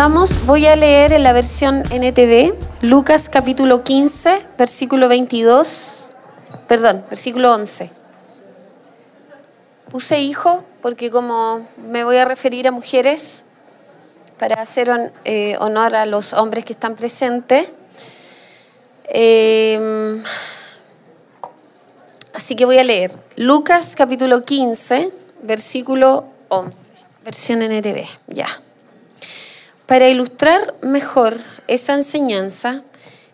estamos, voy a leer en la versión NTV, Lucas capítulo 15, versículo 22, perdón, versículo 11. Puse hijo porque como me voy a referir a mujeres, para hacer eh, honor a los hombres que están presentes. Em, así que voy a leer Lucas capítulo 15, versículo 11, versión NTV, ya. Para ilustrar mejor esa enseñanza,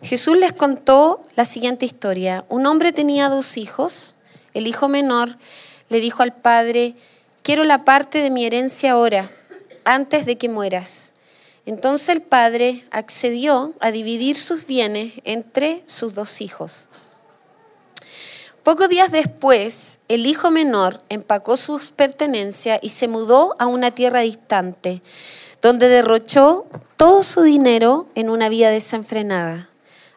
Jesús les contó la siguiente historia. Un hombre tenía dos hijos. El hijo menor le dijo al padre, quiero la parte de mi herencia ahora, antes de que mueras. Entonces el padre accedió a dividir sus bienes entre sus dos hijos. Pocos días después, el hijo menor empacó sus pertenencias y se mudó a una tierra distante donde derrochó todo su dinero en una vida desenfrenada.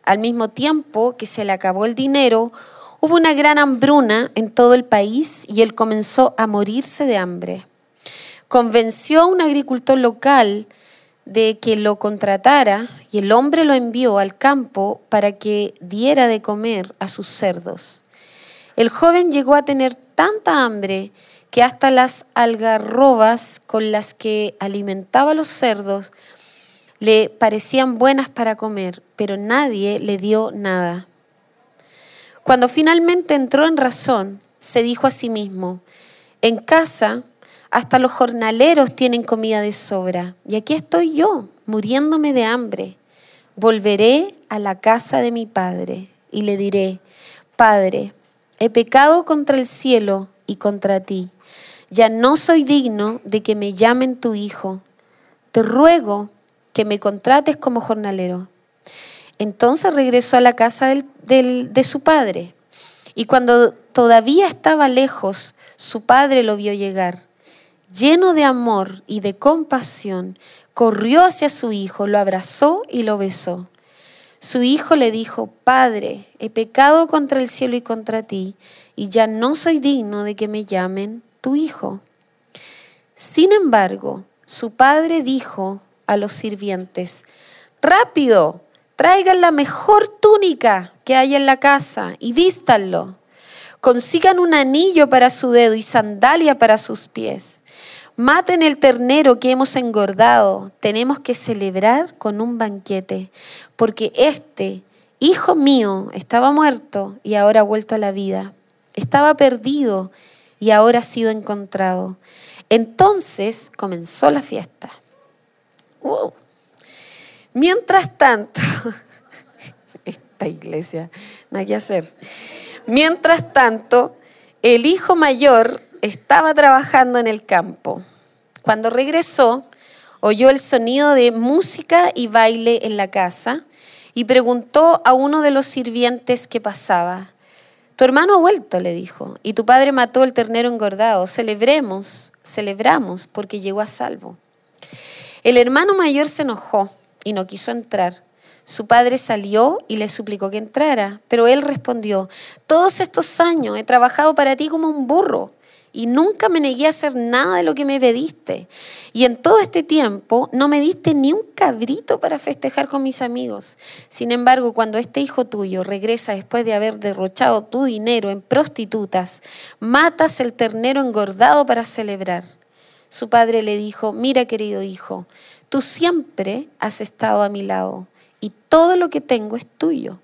Al mismo tiempo que se le acabó el dinero, hubo una gran hambruna en todo el país y él comenzó a morirse de hambre. Convenció a un agricultor local de que lo contratara y el hombre lo envió al campo para que diera de comer a sus cerdos. El joven llegó a tener tanta hambre que hasta las algarrobas con las que alimentaba a los cerdos le parecían buenas para comer, pero nadie le dio nada. Cuando finalmente entró en razón, se dijo a sí mismo, en casa hasta los jornaleros tienen comida de sobra, y aquí estoy yo, muriéndome de hambre. Volveré a la casa de mi padre y le diré, Padre, he pecado contra el cielo y contra ti ya no soy digno de que me llamen tu hijo. Te ruego que me contrates como jornalero. Entonces regresó a la casa de su padre. Y cuando todavía estaba lejos, su padre lo vio llegar. Lleno de amor y de compasión, corrió hacia su hijo, lo abrazó y lo besó. Su hijo le dijo, Padre, he pecado contra el cielo y contra ti, y ya no soy digno de que me llamen tu hijo. Sin embargo, su padre dijo a los sirvientes, rápido, traigan la mejor túnica que hay en la casa y vístanlo. Consigan un anillo para su dedo y sandalia para sus pies. Maten el ternero que hemos engordado. Tenemos que celebrar con un banquete, porque este, hijo mío, estaba muerto y ahora ha vuelto a la vida. Estaba perdido y ahora ha sido encontrado. Entonces comenzó la fiesta. Mientras tanto, esta iglesia, hay que hacer. Mientras tanto, el hijo mayor estaba trabajando en el campo. Cuando regresó, oyó el sonido de música y baile en la casa y preguntó a uno de los sirvientes que pasaba, tu hermano ha vuelto, le dijo, y tu padre mató el ternero engordado. Celebremos, celebramos, porque llegó a salvo. El hermano mayor se enojó y no quiso entrar. Su padre salió y le suplicó que entrara, pero él respondió, todos estos años he trabajado para ti como un burro y nunca me negué a hacer nada de lo que me pediste. Y en todo este tiempo no me diste ni un cabrito para festejar con mis amigos. Sin embargo, cuando este hijo tuyo regresa después de haber derrochado tu dinero en prostitutas, matas el ternero engordado para celebrar. Su padre le dijo, mira querido hijo, tú siempre has estado a mi lado y todo lo que tengo es tuyo.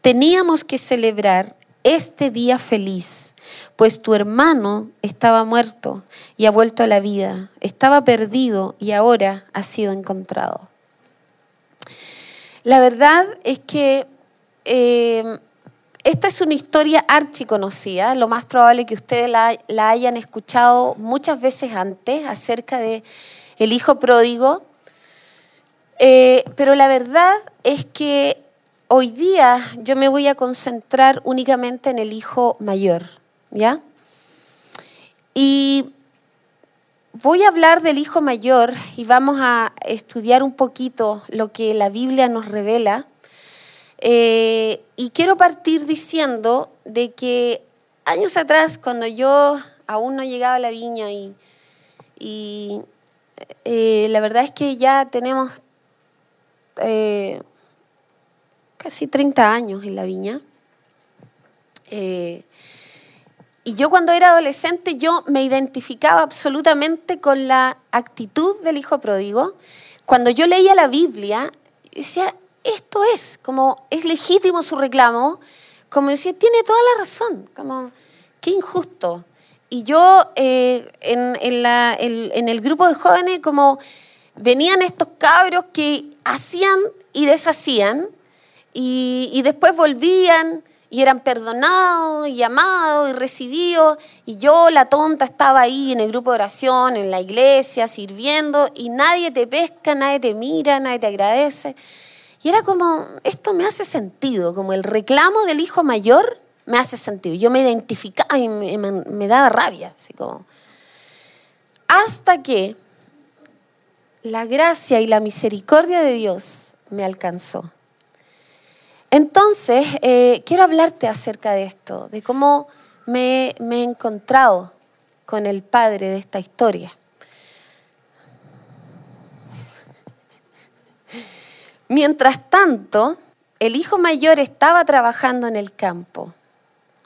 Teníamos que celebrar este día feliz pues tu hermano estaba muerto y ha vuelto a la vida, estaba perdido y ahora ha sido encontrado. La verdad es que eh, esta es una historia archiconocida, lo más probable que ustedes la, hayan escuchado muchas veces antes acerca de el hijo pródigo, eh, pero la verdad es que hoy día yo me voy a concentrar únicamente en el hijo mayor. ¿Ya? Y voy a hablar del hijo mayor y vamos a estudiar un poquito lo que la Biblia nos revela. Eh, y quiero partir diciendo de que años atrás, cuando yo aún no llegaba a la viña y, y eh, la verdad es que ya tenemos eh, casi 30 años en la viña. Y yo cuando era adolescente yo me identificaba absolutamente con la actitud del hijo pródigo. Cuando yo leía la Biblia, decía, esto es, como es legítimo su reclamo, como decía, tiene toda la razón, como, qué injusto. Y yo eh, en, en, el grupo de jóvenes, como venían estos cabros que hacían y deshacían, y, y después volvían y eran perdonados y amados y recibidos. Y yo, la tonta, estaba ahí en el grupo de oración, en la iglesia, sirviendo, y nadie te pesca, nadie te mira, nadie te agradece. Y era como, esto me hace sentido, como el reclamo del hijo mayor me hace sentido. Yo me identificaba y me, daba rabia, así como. Hasta que la gracia y la misericordia de Dios me alcanzó. Entonces, eh, quiero hablarte acerca de esto, de cómo me, he encontrado con el padre de esta historia. Mientras tanto, el hijo mayor estaba trabajando en el campo.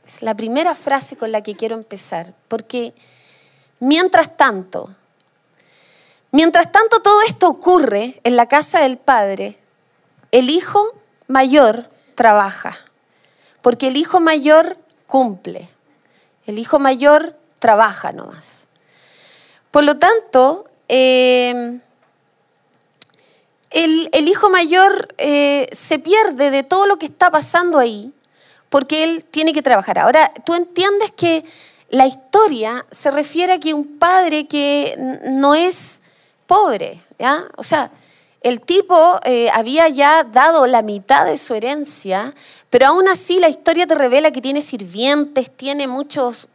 Es la primera frase con la que quiero empezar, porque mientras tanto, mientras tanto todo esto ocurre en la casa del padre, el hijo mayor trabaja, porque el hijo mayor cumple, el hijo mayor trabaja nomás. Por lo tanto, eh, el, hijo mayor eh, se pierde de todo lo que está pasando ahí, porque él tiene que trabajar. Ahora, tú entiendes que la historia se refiere a que un padre que no es pobre, ¿ya? O sea, el tipo eh, había ya dado la mitad de su herencia, pero aún así la historia te revela que tiene sirvientes, tiene muchos,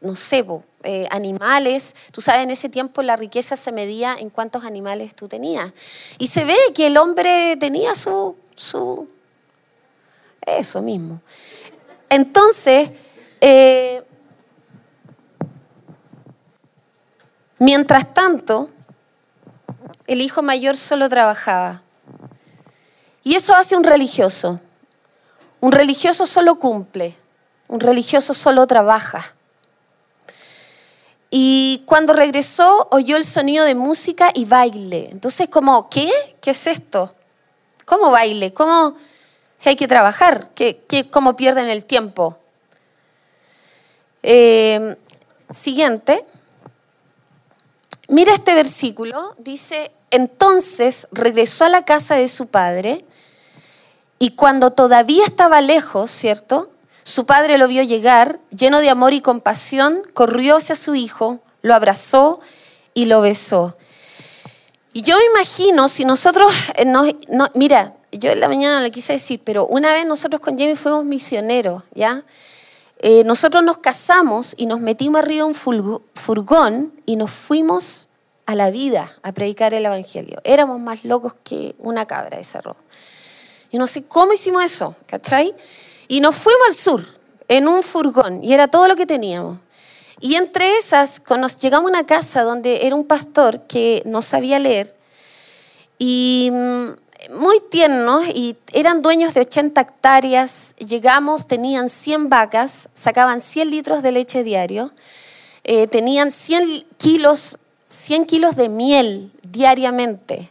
no sé, eh, animales. Tú sabes, en ese tiempo la riqueza se medía en cuántos animales tú tenías. Y se ve que el hombre tenía su... su eso mismo. Entonces, eh, mientras tanto, el hijo mayor solo trabajaba. Y eso hace un religioso. Un religioso solo cumple, un religioso solo trabaja. Y cuando regresó oyó el sonido de música y baile. Entonces, como, ¿qué? ¿Qué es esto? ¿Cómo baile? ¿Cómo si hay que trabajar? ¿Qué, cómo pierden el tiempo? Eh, siguiente. Mira este versículo, dice, entonces regresó a la casa de su padre y cuando todavía estaba lejos, ¿cierto? Su padre lo vio llegar, lleno de amor y compasión, corrió hacia su hijo, lo abrazó y lo besó. Y yo me imagino, si nosotros, eh, no, mira, yo en la mañana le quise decir, pero una vez nosotros con Jamie fuimos misioneros, ¿ya? Eh, nosotros nos casamos y nos metimos arriba un furgón y nos fuimos a la vida a predicar el Evangelio. Éramos más locos que una cabra de cerro. Y no sé cómo hicimos eso, ¿cachai? Y nos fuimos al sur en un furgón y era todo lo que teníamos. Y entre esas nos llegamos a una casa donde era un pastor que no sabía leer y mm, muy tiernos y eran dueños de 80 hectáreas. Llegamos, tenían 100 vacas, sacaban 100 litros de leche diario, eh, tenían 100 kilos, 100 kilos de miel diariamente.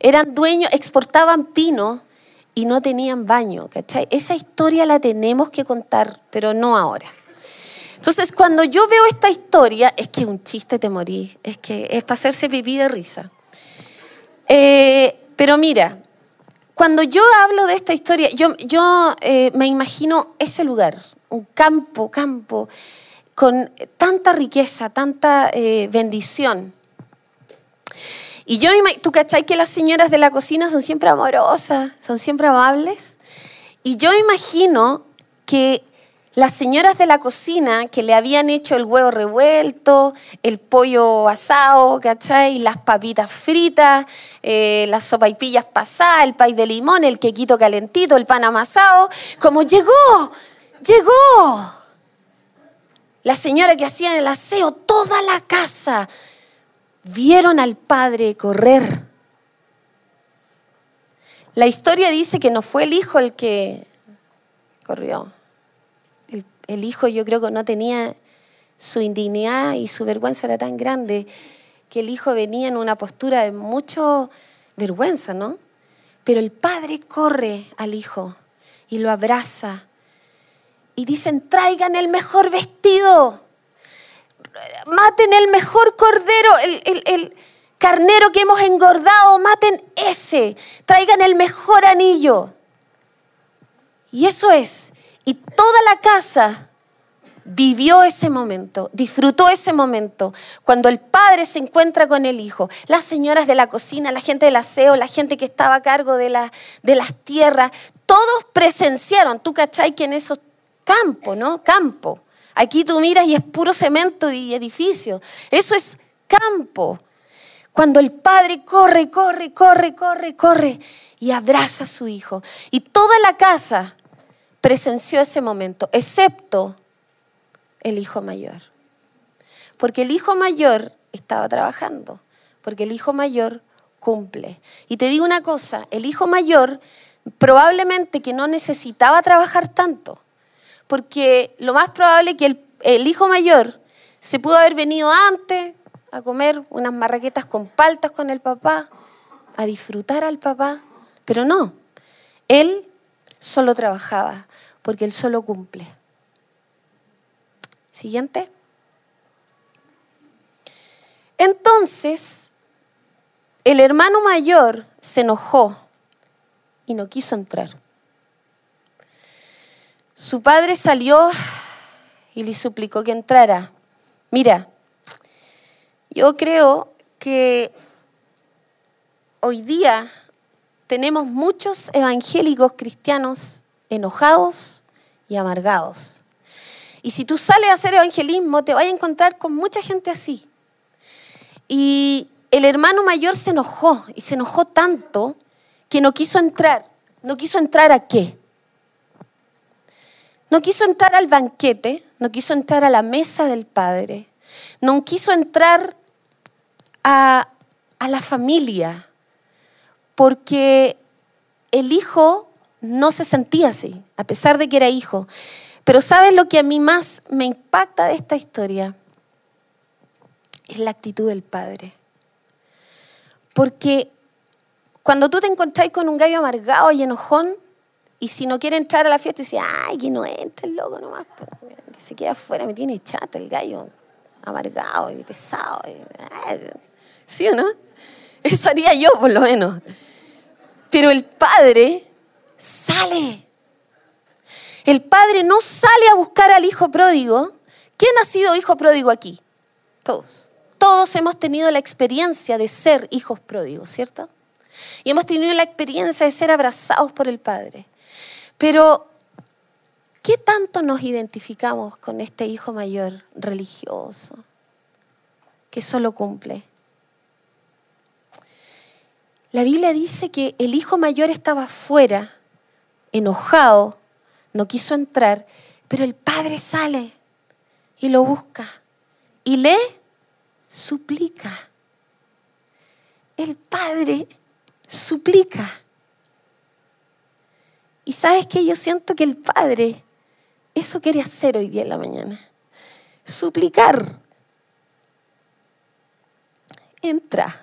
Eran dueños, exportaban pino y no tenían baño, ¿cachai? Esa historia la tenemos que contar, pero no ahora. Entonces, cuando yo veo esta historia, es que un chiste te morí, es que es para hacerse pipí de risa. Eh, pero mira, cuando yo hablo de esta historia, yo, eh, me imagino ese lugar, un campo, campo, con tanta riqueza, tanta eh, bendición. Y yo, tú cachai que las señoras de la cocina son siempre amorosas, son siempre amables. Y yo imagino que las señoras de la cocina que le habían hecho el huevo revuelto, el pollo asado, ¿cachai? Las papitas fritas, eh, las sopaipillas pasadas, el pay de limón, el quequito calentito, el pan amasado, como llegó, llegó. La señora que hacía el aseo, toda la casa. Vieron al padre correr. La historia dice que no fue el hijo el que corrió. El, hijo yo creo que no tenía su indignidad y su vergüenza era tan grande que el hijo venía en una postura de mucha vergüenza, ¿no? Pero el padre corre al hijo y lo abraza y dicen, traigan el mejor vestido, maten el mejor cordero, el, el carnero que hemos engordado, maten ese, traigan el mejor anillo. Y eso es, y toda la casa vivió ese momento, disfrutó ese momento, cuando el padre se encuentra con el hijo, las señoras de la cocina, la gente del aseo, la gente que estaba a cargo de, la, de las tierras, todos presenciaron, tú cachai que en esos campos, ¿no? Campo. Aquí tú miras y es puro cemento y edificio. Eso es campo. Cuando el padre corre, corre, corre, corre, corre y abraza a su hijo. Y toda la casa presenció ese momento, excepto el hijo mayor. Porque el hijo mayor estaba trabajando, porque el hijo mayor cumple. Y te digo una cosa, el hijo mayor probablemente que no necesitaba trabajar tanto, porque lo más probable es que el, hijo mayor se pudo haber venido antes a comer unas marraquetas con paltas con el papá, a disfrutar al papá, pero no, él solo trabajaba, porque él solo cumple. Siguiente. Entonces, el hermano mayor se enojó y no quiso entrar. Su padre salió y le suplicó que entrara. Mira, yo creo que hoy día tenemos muchos evangélicos cristianos enojados y amargados. Y si tú sales a hacer evangelismo, te vas a encontrar con mucha gente así. Y el hermano mayor se enojó, y se enojó tanto que no quiso entrar. ¿No quiso entrar a qué? No quiso entrar al banquete, no quiso entrar a la mesa del Padre, no quiso entrar a, a la familia, porque el hijo no se sentía así, a pesar de que era hijo. Pero ¿sabes lo que a mí más me impacta de esta historia? Es la actitud del padre. Porque cuando tú te encontráis con un gallo amargado y enojón, y si no quiere entrar a la fiesta, dice, ay, que no entre el loco nomás, que se quede afuera, me tiene chata el gallo, amargado y pesado. ¿Sí o no? Eso haría yo, por lo menos. Pero el padre sale el padre no sale a buscar al hijo pródigo. ¿Quién ha sido hijo pródigo aquí? Todos. Todos hemos tenido la experiencia de ser hijos pródigos, ¿cierto? Y hemos tenido la experiencia de ser abrazados por el Padre. Pero, ¿qué tanto nos identificamos con este hijo mayor religioso que solo cumple? La Biblia dice que el hijo mayor estaba afuera, enojado, no quiso entrar, pero el padre sale y lo busca y le suplica. El padre suplica. Y sabes que yo siento que el padre eso quiere hacer hoy día en la mañana. Suplicar. Entra.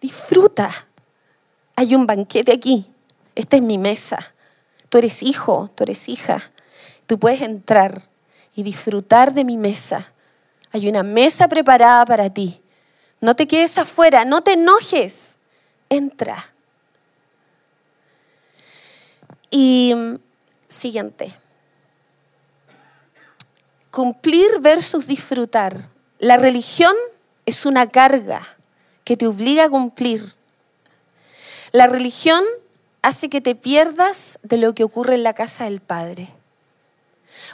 Disfruta. Hay un banquete aquí. Esta es mi mesa. Tú eres hijo, tú eres hija. Tú puedes entrar y disfrutar de mi mesa. Hay una mesa preparada para ti. No te quedes afuera, no te enojes. Entra. Y siguiente. Cumplir versus disfrutar. La religión es una carga que te obliga a cumplir. La religión hace que te pierdas de lo que ocurre en la casa del Padre.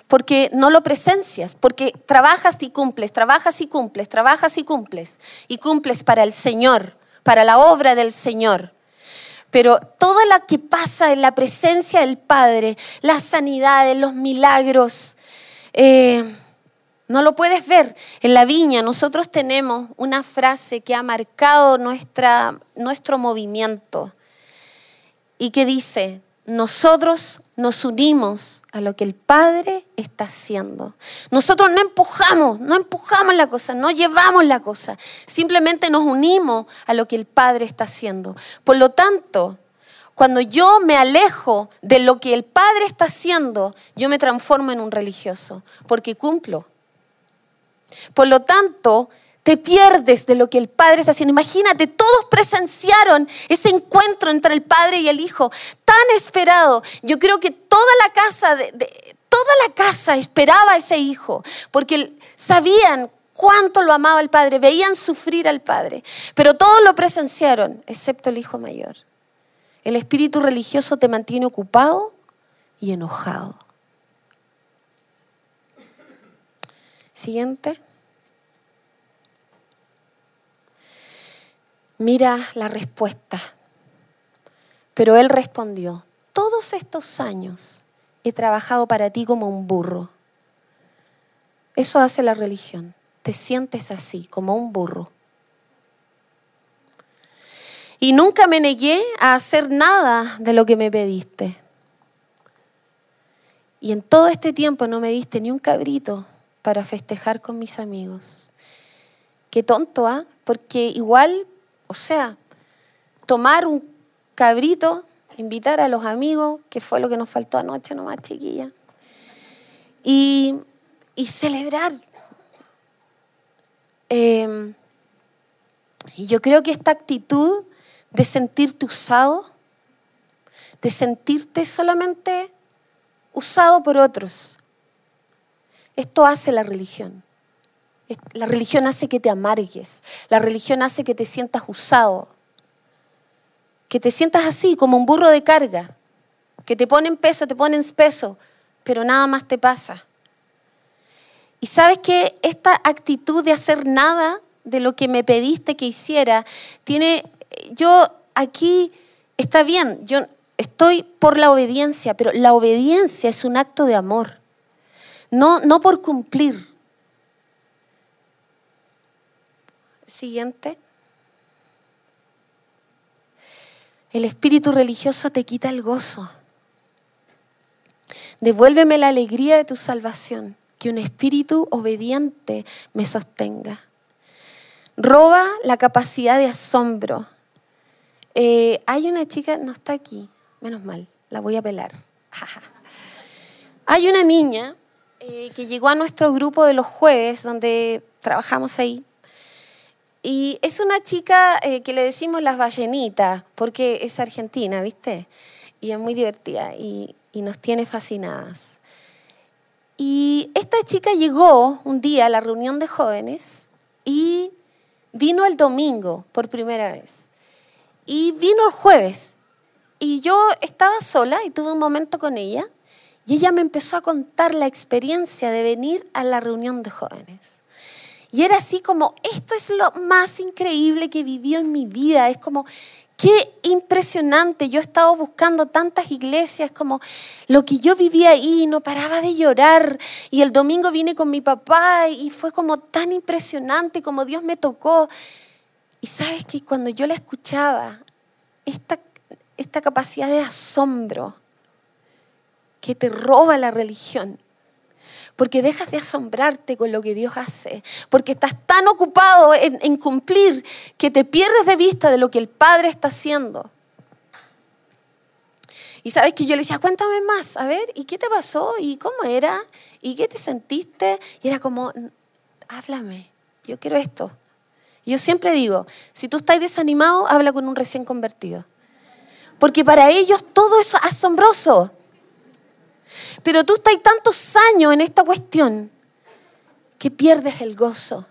Porque no lo presencias, porque trabajas y cumples, trabajas y cumples, trabajas y cumples, y cumples para el Señor, para la obra del Señor. Pero todo lo que pasa en la presencia del Padre, las sanidades, los milagros, eh, No lo puedes ver. En la viña nosotros tenemos una frase que ha marcado nuestra, nuestro movimiento y que dice, nosotros nos unimos a lo que el Padre está haciendo. Nosotros no empujamos, no empujamos la cosa, no llevamos la cosa, simplemente nos unimos a lo que el Padre está haciendo. Por lo tanto, cuando yo me alejo de lo que el Padre está haciendo, yo me transformo en un religioso, porque cumplo. Por lo tanto, te pierdes de lo que el Padre está haciendo. Imagínate, todos presenciaron ese encuentro entre el Padre y el Hijo, tan esperado. Yo creo que toda la casa, toda la casa esperaba a ese Hijo, porque sabían cuánto lo amaba el Padre, veían sufrir al Padre, pero todos lo presenciaron, excepto el Hijo mayor. El espíritu religioso te mantiene ocupado y enojado. Siguiente. Mira la respuesta. Pero él respondió, todos estos años he trabajado para ti como un burro. Eso hace la religión. Te sientes así, como un burro. Y nunca me negué a hacer nada de lo que me pediste. Y en todo este tiempo no me diste ni un cabrito para festejar con mis amigos. Qué tonto, ¿ah? Porque igual, o sea, tomar un cabrito, invitar a los amigos, que fue lo que nos faltó anoche nomás, chiquilla, y, y celebrar. Y yo creo que esta actitud de sentirte usado, de sentirte solamente usado por otros. Esto hace la religión. La religión hace que te amargues, la religión hace que te sientas usado, que te sientas así, como un burro de carga, que te ponen peso, te ponen peso, pero nada más te pasa. Y sabes que esta actitud de hacer nada de lo que me pediste que hiciera tiene yo aquí está bien, yo estoy por la obediencia, pero la obediencia es un acto de amor, no, no por cumplir. Siguiente. El espíritu religioso te quita el gozo. Devuélveme la alegría de tu salvación, que un espíritu obediente me sostenga. Roba la capacidad de asombro eh, hay una chica, no está aquí, menos mal, la voy a pelar. hay una niña eh, que llegó a nuestro grupo de los jueves, donde trabajamos ahí. Y es una chica eh, que le decimos las ballenitas, porque es argentina, ¿viste? Y es muy divertida y, y nos tiene fascinadas. Y esta chica llegó un día a la reunión de jóvenes y vino el domingo por primera vez. Y vino el jueves y yo estaba sola y tuve un momento con ella y ella me empezó a contar la experiencia de venir a la reunión de jóvenes. Y era así como, esto es lo más increíble que vivió en mi vida. Es como, qué impresionante. Yo he estado buscando tantas iglesias como lo que yo vivía ahí, no paraba de llorar. Y el domingo vine con mi papá y fue como tan impresionante como Dios me tocó. Y sabes que cuando yo la escuchaba, esta, esta capacidad de asombro que te roba la religión, porque dejas de asombrarte con lo que Dios hace, porque estás tan ocupado en, cumplir que te pierdes de vista de lo que el Padre está haciendo. Y sabes que yo le decía, cuéntame más, a ver, ¿y qué te pasó? ¿Y cómo era? ¿Y qué te sentiste? Y era como, háblame, yo quiero esto. Yo siempre digo, si tú estás desanimado, habla con un recién convertido. Porque para ellos todo es asombroso. Pero tú estás tantos años en esta cuestión que pierdes el gozo.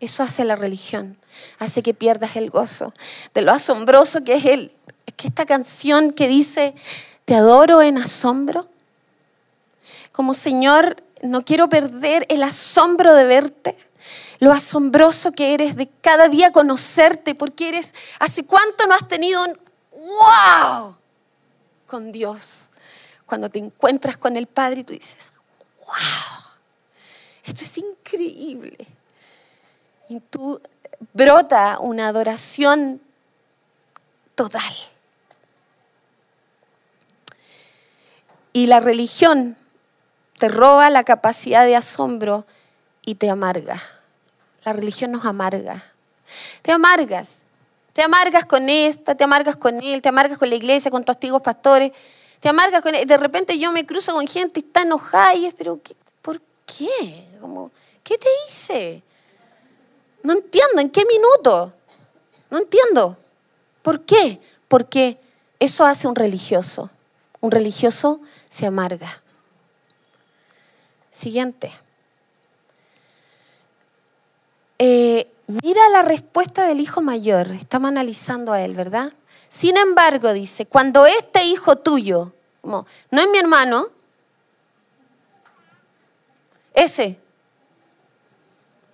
Eso hace la religión, hace que pierdas el gozo de lo asombroso que es él. Es que esta canción que dice, te adoro en asombro, como Señor, no quiero perder el asombro de verte lo asombroso que eres de cada día conocerte, porque eres, ¿hace cuánto no has tenido un wow con Dios? Cuando te encuentras con el Padre y tú dices, wow. Esto es increíble. Y tú brota una adoración total. Y la religión te roba la capacidad de asombro y te amarga. La religión nos amarga. Te amargas. Te amargas con esta, te amargas con él, te amargas con la iglesia, con tus antiguos pastores. Te amargas con. De repente yo me cruzo con gente y está enojada y es, pero ¿por qué? ¿Qué te hice? No entiendo, ¿en qué minuto? No entiendo. ¿Por qué? Porque eso hace un religioso. Un religioso se amarga. Siguiente. Eh, mira la respuesta del hijo mayor. Estamos analizando a él, ¿verdad? Sin embargo, dice, cuando este hijo tuyo, no es mi hermano, ese,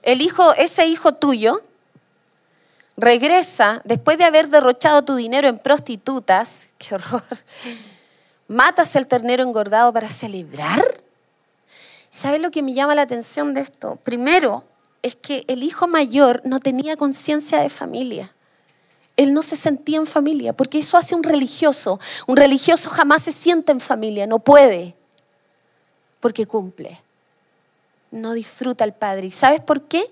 el hijo, ese hijo tuyo, regresa después de haber derrochado tu dinero en prostitutas, qué horror, matas el ternero engordado para celebrar. ¿Sabes lo que me llama la atención de esto? Primero, es que el hijo mayor no tenía conciencia de familia. Él no se sentía en familia, porque eso hace un religioso. Un religioso jamás se siente en familia, no puede, porque cumple. No disfruta al padre. ¿Y sabes por qué?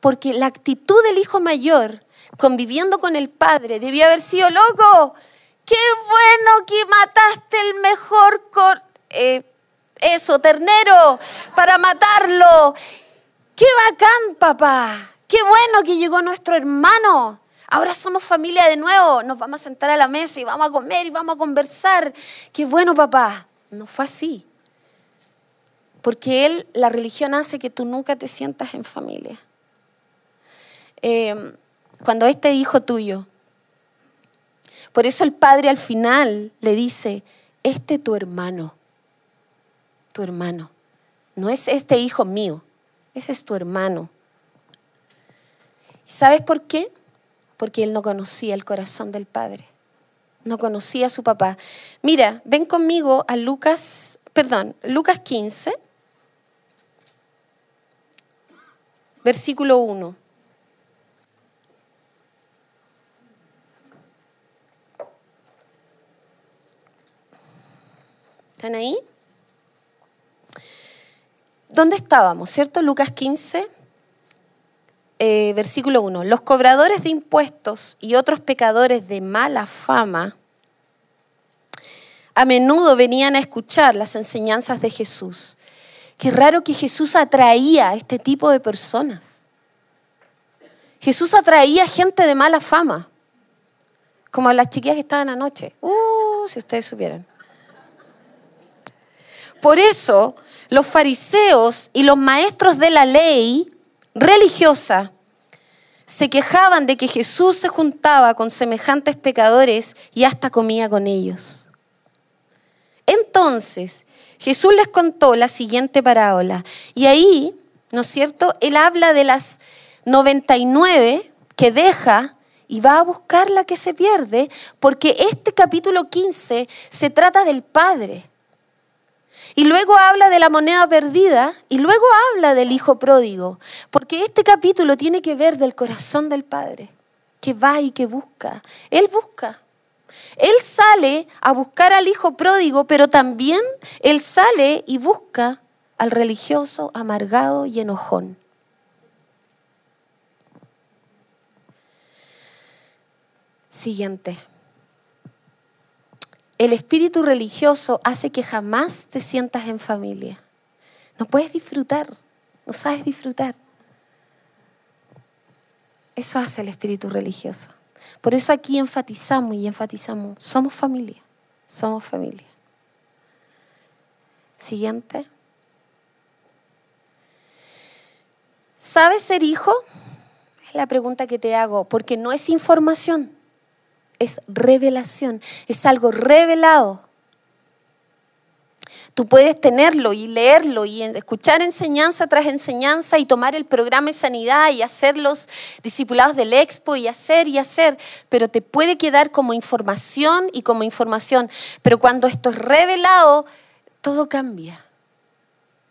Porque la actitud del hijo mayor conviviendo con el padre debió haber sido loco. Qué bueno que mataste el mejor eh, eso, ternero, para matarlo. Qué bacán, papá. Qué bueno que llegó nuestro hermano. Ahora somos familia de nuevo. Nos vamos a sentar a la mesa y vamos a comer y vamos a conversar. Qué bueno, papá. No fue así. Porque él, la religión hace que tú nunca te sientas en familia. Eh, cuando este hijo tuyo, por eso el padre al final le dice, este tu hermano, tu hermano, no es este hijo mío, ese es tu hermano. ¿Sabes por qué? Porque él no conocía el corazón del padre, no conocía a su papá. Mira, ven conmigo a Lucas, perdón, Lucas 15, versículo 1. ¿Están ahí? ¿Dónde estábamos? ¿Cierto? Lucas 15, eh, versículo 1. Los cobradores de impuestos y otros pecadores de mala fama a menudo venían a escuchar las enseñanzas de Jesús. Qué raro que Jesús atraía a este tipo de personas. Jesús atraía gente de mala fama, como las chiquillas que estaban anoche. Uh, si ustedes supieran. Por eso los fariseos y los maestros de la ley religiosa se quejaban de que Jesús se juntaba con semejantes pecadores y hasta comía con ellos. Entonces, Jesús les contó la siguiente parábola. Y ahí, ¿no es cierto? Él habla de las 99 que deja y va a buscar la que se pierde, porque este capítulo 15 se trata del Padre. Y luego habla de la moneda perdida y luego habla del hijo pródigo, porque este capítulo tiene que ver del corazón del Padre, que va y que busca. Él busca. Él sale a buscar al hijo pródigo, pero también él sale y busca al religioso amargado y enojón. Siguiente. El espíritu religioso hace que jamás te sientas en familia. No puedes disfrutar, no sabes disfrutar. Eso hace el espíritu religioso. Por eso aquí enfatizamos y enfatizamos, somos familia, somos familia. Siguiente. ¿Sabes ser hijo? Es la pregunta que te hago, porque no es información es revelación, es algo revelado. Tú puedes tenerlo y leerlo y escuchar enseñanza tras enseñanza y tomar el programa de sanidad y hacer los discipulados del expo y hacer y hacer, pero te puede quedar como información y como información. Pero cuando esto es revelado, todo cambia.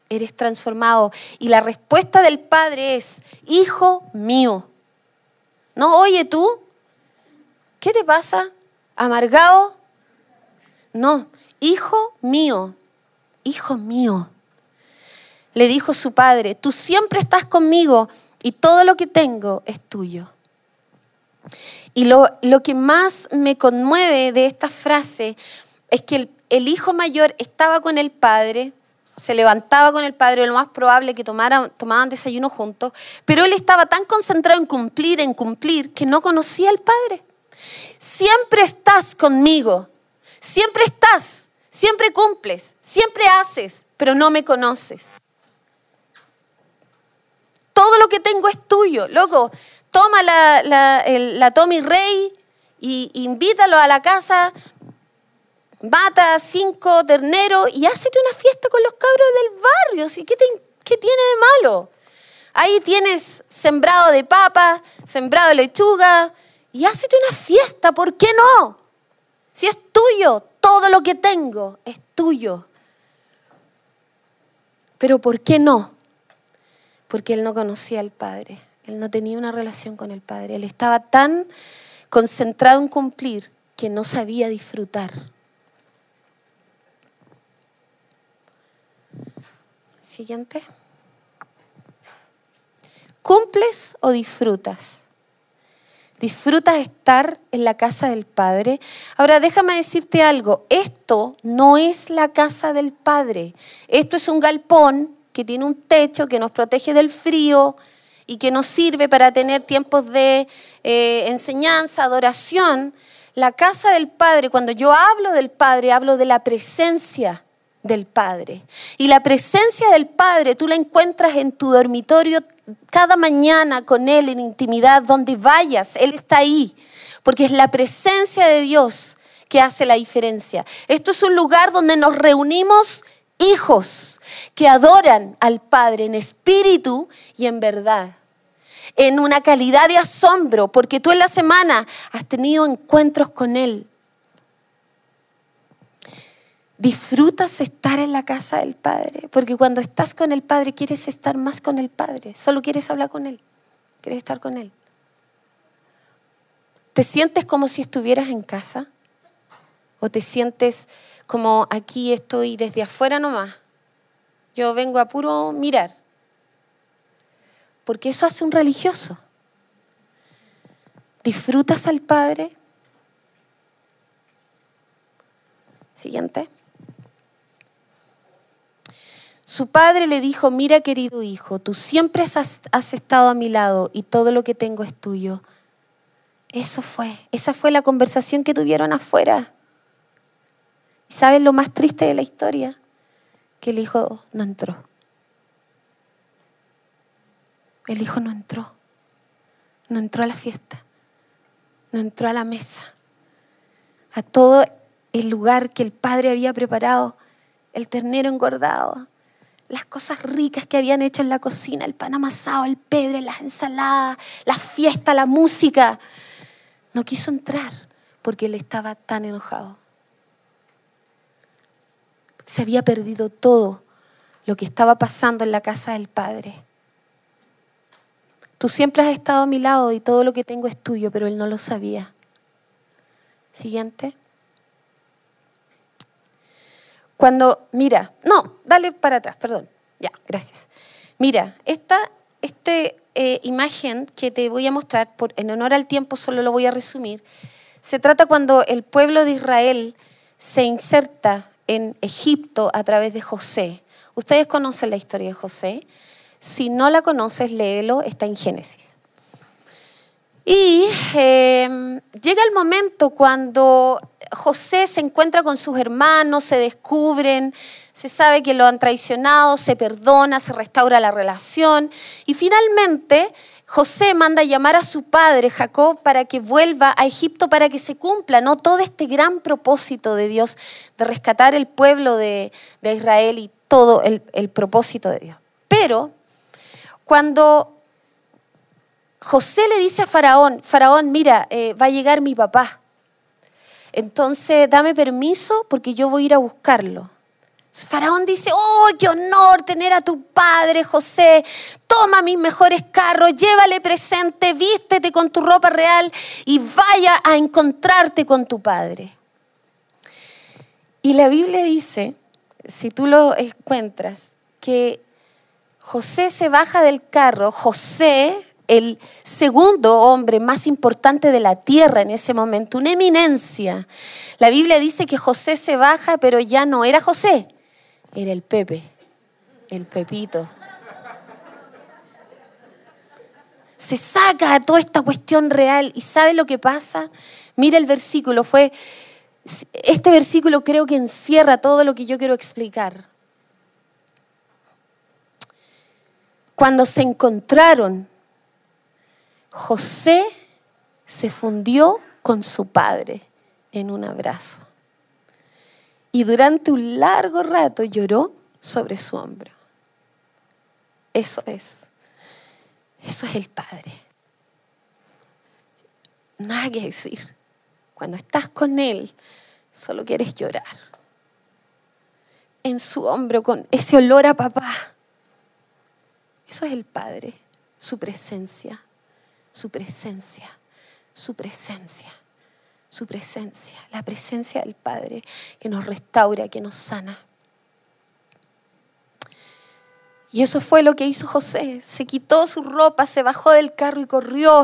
eres transformado. Y la respuesta del Padre es, hijo mío. No, oye tú, ¿qué te pasa? ¿Amargado? No, hijo mío, hijo mío. Le dijo su padre, tú siempre estás conmigo y todo lo que tengo es tuyo. Y lo, que más me conmueve de esta frase es que el, hijo mayor estaba con el padre, se levantaba con el padre, lo más probable que tomaban desayuno juntos, pero él estaba tan concentrado en cumplir, en cumplir, que no conocía al padre. Siempre estás conmigo, siempre estás, siempre cumples, siempre haces, pero no me conoces. Todo lo que tengo es tuyo, loco. Toma la, la, Tommy Rey y invítalo a la casa, mata cinco terneros y hácete una fiesta con los cabros del barrio. ¿sí? ¿Qué, ¿Qué tiene de malo? Ahí tienes sembrado de papa, sembrado de lechuga y hácete una fiesta, ¿por qué no? Si es tuyo, todo lo que tengo es tuyo. Pero ¿por qué no? Porque él no conocía al Padre, él no tenía una relación con el Padre, él estaba tan concentrado en cumplir que no sabía disfrutar. Siguiente. ¿Cumples o disfrutas? ¿Disfrutas estar en la casa del Padre? Ahora déjame decirte algo, esto no es la casa del Padre, esto es un galpón que tiene un techo que nos protege del frío y que nos sirve para tener tiempos de eh, enseñanza, adoración. La casa del Padre, cuando yo hablo del Padre, hablo de la presencia del Padre. Y la presencia del Padre tú la encuentras en tu dormitorio cada mañana con Él en intimidad, donde vayas, Él está ahí, porque es la presencia de Dios que hace la diferencia. Esto es un lugar donde nos reunimos hijos que adoran al Padre en espíritu y en verdad en una calidad de asombro, porque tú en la semana has tenido encuentros con Él, disfrutas estar en la casa del Padre, porque cuando estás con el Padre quieres estar más con el Padre, solo quieres hablar con Él, quieres estar con Él. ¿Te sientes como si estuvieras en casa? ¿O te sientes como aquí estoy desde afuera nomás? Yo vengo a puro mirar. Porque eso hace un religioso. ¿Disfrutas al Padre? Siguiente. Su padre le dijo, mira querido hijo, tú siempre has, estado a mi lado y todo lo que tengo es tuyo. Eso fue, esa fue la conversación que tuvieron afuera. ¿Y sabes lo más triste de la historia? Que el hijo no entró. El hijo no entró. No entró a la fiesta. No entró a la mesa. A todo el lugar que el padre había preparado. El ternero engordado las cosas ricas que habían hecho en la cocina, el pan amasado, el pebre, las ensaladas, la fiesta, la música. No quiso entrar porque él estaba tan enojado. Se había perdido todo lo que estaba pasando en la casa del Padre. Tú siempre has estado a mi lado y todo lo que tengo es tuyo, pero él no lo sabía. Siguiente. Cuando, mira, no, dale para atrás, perdón. Ya, gracias. Mira, esta este, eh, imagen que te voy a mostrar, por, en honor al tiempo solo lo voy a resumir, se trata cuando el pueblo de Israel se inserta en Egipto a través de José. Ustedes conocen la historia de José. Si no la conoces, léelo, está en Génesis. Y eh, llega el momento cuando José se encuentra con sus hermanos, se descubren, se sabe que lo han traicionado, se perdona, se restaura la relación y finalmente José manda llamar a su padre Jacob para que vuelva a Egipto para que se cumpla ¿no? todo este gran propósito de Dios de rescatar el pueblo de, Israel y todo el, propósito de Dios. Pero cuando José le dice a Faraón, Faraón, mira, eh, va a llegar mi papá, entonces, dame permiso porque yo voy a ir a buscarlo. Faraón dice, oh, qué honor tener a tu padre José. Toma mis mejores carros, llévale presente, vístete con tu ropa real y vaya a encontrarte con tu padre. Y la Biblia dice, si tú lo encuentras, que José se baja del carro, José, el segundo hombre más importante de la tierra en ese momento, una eminencia. La Biblia dice que José se baja, pero ya no era José, era el Pepe, el Pepito. Se saca toda esta cuestión real y ¿sabe lo que pasa? Mira el versículo, fue este versículo creo que encierra todo lo que yo quiero explicar. Cuando se encontraron, José se fundió con su padre en un abrazo y durante un largo rato lloró sobre su hombro. Eso es. Eso es el Padre. Nada que decir. Cuando estás con Él, solo quieres llorar. En su hombro, con ese olor a papá. Eso es el Padre, su presencia, su presencia, su presencia su presencia, la presencia del Padre que nos restaura, que nos sana. Y eso fue lo que hizo José. Se quitó su ropa, se bajó del carro y corrió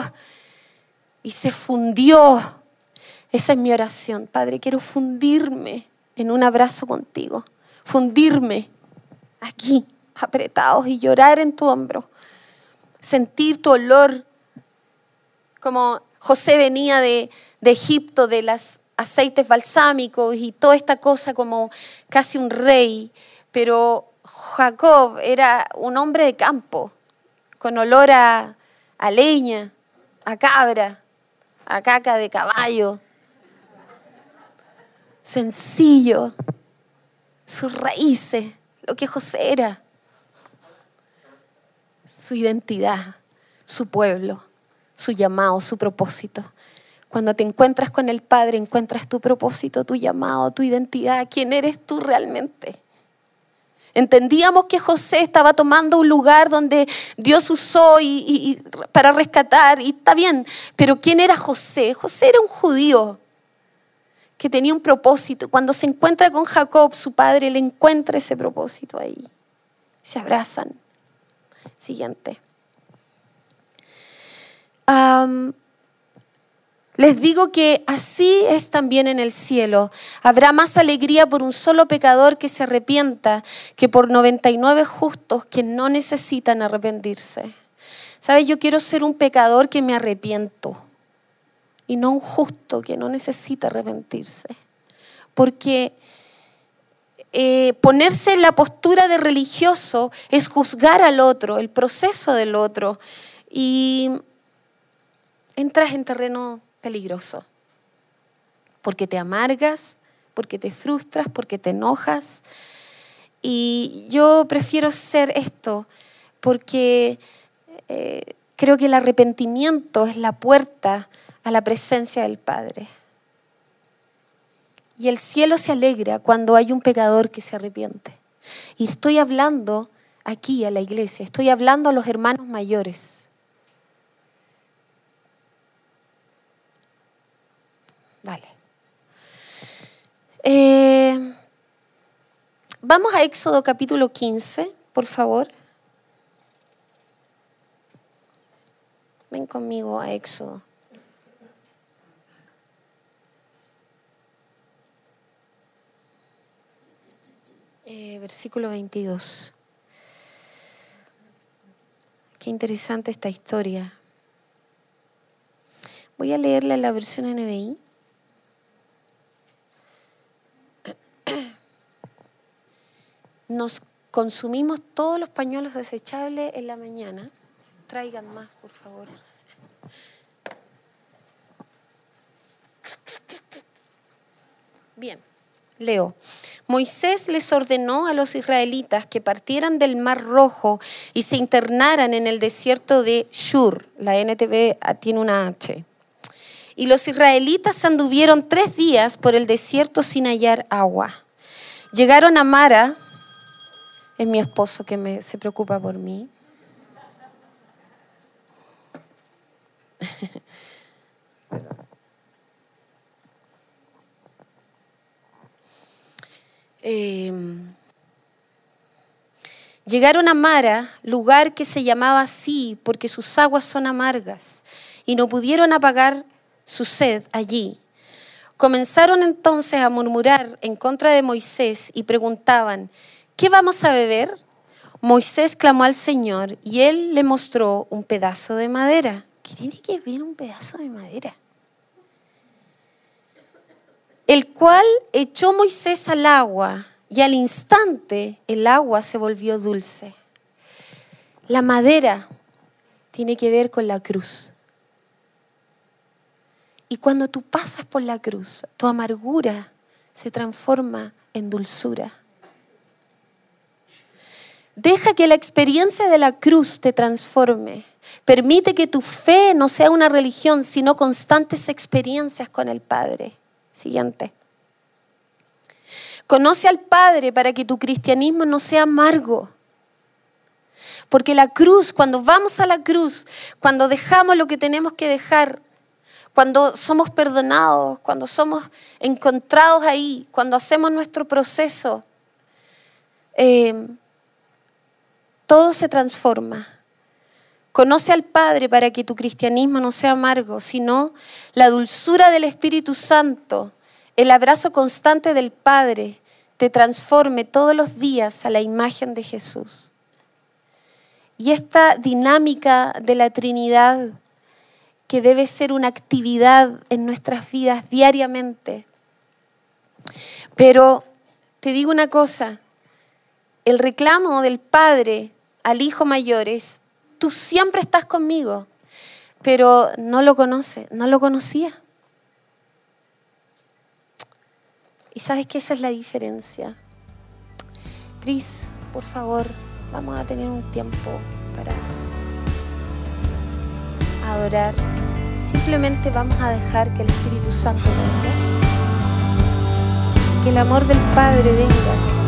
y se fundió. Esa es mi oración. Padre, quiero fundirme en un abrazo contigo. Fundirme aquí, apretados y llorar en tu hombro. Sentir tu olor como José venía de, Egipto, de los aceites balsámicos y toda esta cosa como casi un rey, pero Jacob era un hombre de campo, con olor a, a leña, a cabra, a caca de caballo, sencillo, sus raíces, lo que José era, su identidad, su pueblo su llamado, su propósito. Cuando te encuentras con el Padre, encuentras tu propósito, tu llamado, tu identidad, quién eres tú realmente. Entendíamos que José estaba tomando un lugar donde Dios usó y, para rescatar, y está bien, pero ¿quién era José? José era un judío que tenía un propósito. Cuando se encuentra con Jacob, su padre, le encuentra ese propósito ahí. Se abrazan. Siguiente les digo que así es también en el cielo. Habrá más alegría por un solo pecador que se arrepienta que por 99 justos que no necesitan arrepentirse. ¿Sabes? Yo quiero ser un pecador que me arrepiento y no un justo que no necesita arrepentirse. Porque eh, ponerse en la postura de religioso es juzgar al otro, el proceso del otro. Y entras en terreno peligroso, porque te amargas, porque te frustras, porque te enojas. Y yo prefiero ser esto porque eh, creo que el arrepentimiento es la puerta a la presencia del Padre. Y el cielo se alegra cuando hay un pecador que se arrepiente. Y estoy hablando aquí a la iglesia, estoy hablando a los hermanos mayores. Vale. Eh, vamos a Éxodo capítulo 15, por favor. Ven conmigo a Éxodo. Eh, versículo 22. Qué interesante esta historia. Voy a leerle la versión NBI. Nos consumimos todos los pañuelos desechables en la mañana. Traigan más, por favor. Bien, leo. Moisés les ordenó a los israelitas que partieran del Mar Rojo y se internaran en el desierto de Shur. La NTV tiene una H. Y los israelitas anduvieron tres días por el desierto sin hallar agua. Llegaron a Mara, es mi esposo que me, se preocupa por mí. Em, llegaron a Mara, lugar que se llamaba así porque sus aguas son amargas, y no pudieron apagar su sed allí. Comenzaron entonces a murmurar en contra de Moisés y preguntaban, ¿qué vamos a beber? Moisés clamó al Señor y él le mostró un pedazo de madera. ¿Qué tiene que ver un pedazo de madera? El cual echó Moisés al agua y al instante el agua se volvió dulce. La madera tiene que ver con la cruz. Y cuando tú pasas por la cruz, tu amargura se transforma en dulzura. Deja que la experiencia de la cruz te transforme. Permite que tu fe no sea una religión, sino constantes experiencias con el Padre. Siguiente. Conoce al Padre para que tu cristianismo no sea amargo. Porque la cruz, cuando vamos a la cruz, cuando dejamos lo que tenemos que dejar, cuando somos perdonados, cuando somos encontrados ahí, cuando hacemos nuestro proceso, eh, todo se transforma. Conoce al Padre para que tu cristianismo no sea amargo, sino la dulzura del Espíritu Santo, el abrazo constante del Padre, te transforme todos los días a la imagen de Jesús. Y esta dinámica de la Trinidad, que debe ser una actividad en nuestras vidas diariamente. Pero te digo una cosa, el reclamo del Padre al hijo mayor es, tú siempre estás conmigo, pero no lo conoce, no lo conocía. Y sabes que esa es la diferencia. Pris, por favor, vamos a tener un tiempo para adorar. Simplemente vamos a dejar que el Espíritu Santo venga. Que el amor del Padre venga